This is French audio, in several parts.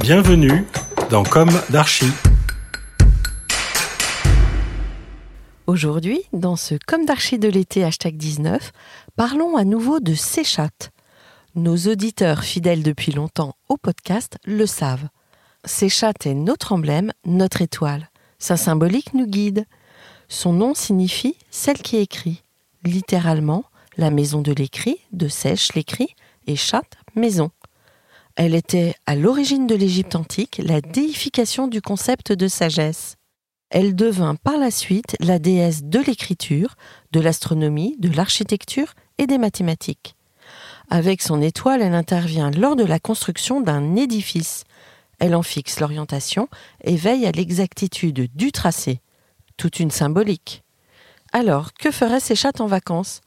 Bienvenue dans Comme d'Archie. Aujourd'hui, dans ce Comme d'Archie de l'été hashtag 19, parlons à nouveau de Séchat. Nos auditeurs fidèles depuis longtemps au podcast le savent. Séchat est notre emblème, notre étoile. Sa symbolique nous guide. Son nom signifie celle qui écrit. Littéralement, la maison de l'écrit, de sèche l'écrit, et chat, maison. Elle était à l'origine de l'Égypte antique la déification du concept de sagesse. Elle devint par la suite la déesse de l'écriture, de l'astronomie, de l'architecture et des mathématiques. Avec son étoile, elle intervient lors de la construction d'un édifice. Elle en fixe l'orientation et veille à l'exactitude du tracé. Toute une symbolique. Alors, que ferait ces chattes en vacances?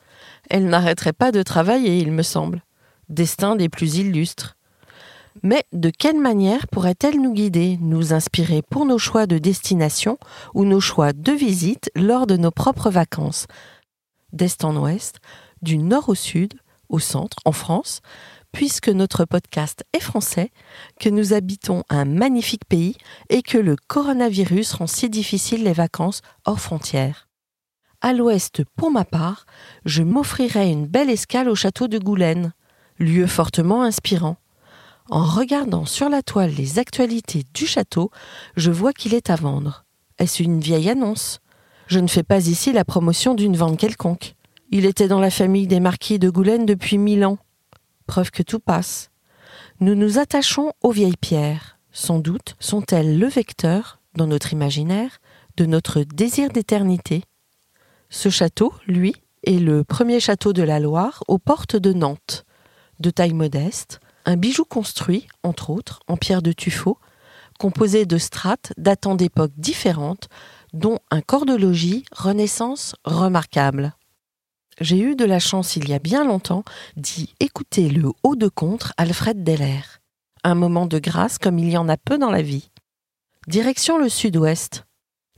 Elle n'arrêterait pas de travailler, il me semble. Destin des plus illustres. Mais de quelle manière pourrait-elle nous guider, nous inspirer pour nos choix de destination ou nos choix de visite lors de nos propres vacances? D'est en ouest, du nord au sud, au centre, en France, puisque notre podcast est français, que nous habitons un magnifique pays et que le coronavirus rend si difficile les vacances hors frontières. À l'ouest, pour ma part, je m'offrirai une belle escale au château de Goulaine, lieu fortement inspirant. En regardant sur la toile les actualités du château, je vois qu'il est à vendre. Est-ce une vieille annonce? Je ne fais pas ici la promotion d'une vente quelconque. Il était dans la famille des marquis de Goulaine depuis mille ans. Preuve que tout passe. Nous nous attachons aux vieilles pierres. Sans doute sont-elles le vecteur, dans notre imaginaire, de notre désir d'éternité. Ce château, lui, est le premier château de la Loire aux portes de Nantes. De taille modeste, un bijou construit, entre autres, en pierre de tuffeau, composé de strates datant d'époques différentes, dont un corps de logis Renaissance remarquable. J'ai eu de la chance il y a bien longtemps d'y écouter le haut de contre Alfred Deller. Un moment de grâce comme il y en a peu dans la vie. Direction le sud-ouest.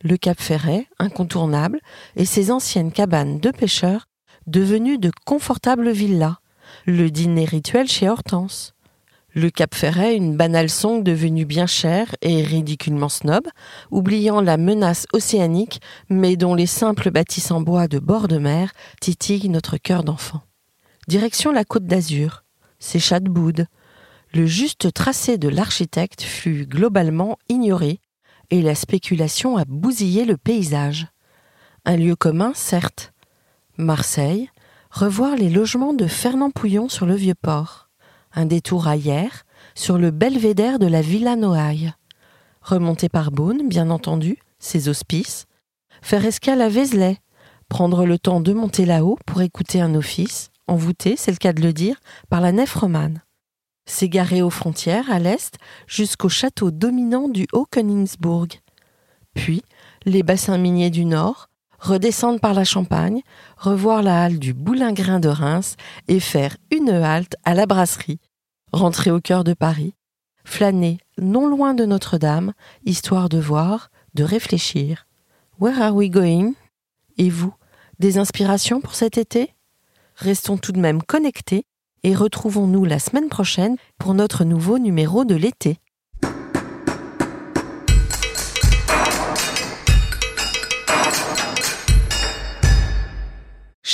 Le Cap Ferret, incontournable, et ses anciennes cabanes de pêcheurs, devenues de confortables villas. Le dîner rituel chez Hortense. Le Cap Ferret, une banale song devenue bien chère et ridiculement snob, oubliant la menace océanique, mais dont les simples bâtisses en bois de bord de mer titillent notre cœur d'enfant. Direction la côte d'Azur, c'est Chadboud. Le juste tracé de l'architecte fut globalement ignoré, et la spéculation a bousillé le paysage. Un lieu commun, certes. Marseille, revoir les logements de Fernand Pouillon sur le vieux port un détour hier, sur le belvédère de la Villa Noailles. Remonter par Beaune, bien entendu, ses hospices. Faire escale à Vézelay. Prendre le temps de monter là-haut pour écouter un office, envoûté, c'est le cas de le dire, par la nef romane. S'égarer aux frontières, à l'est, jusqu'au château dominant du Haut-Königsbourg. Puis, les bassins miniers du nord, redescendre par la Champagne, revoir la halle du Boulingrin de Reims et faire une halte à la brasserie, rentrer au cœur de Paris, flâner non loin de Notre-Dame, histoire de voir, de réfléchir. Where are we going? Et vous, des inspirations pour cet été? Restons tout de même connectés et retrouvons-nous la semaine prochaine pour notre nouveau numéro de l'été.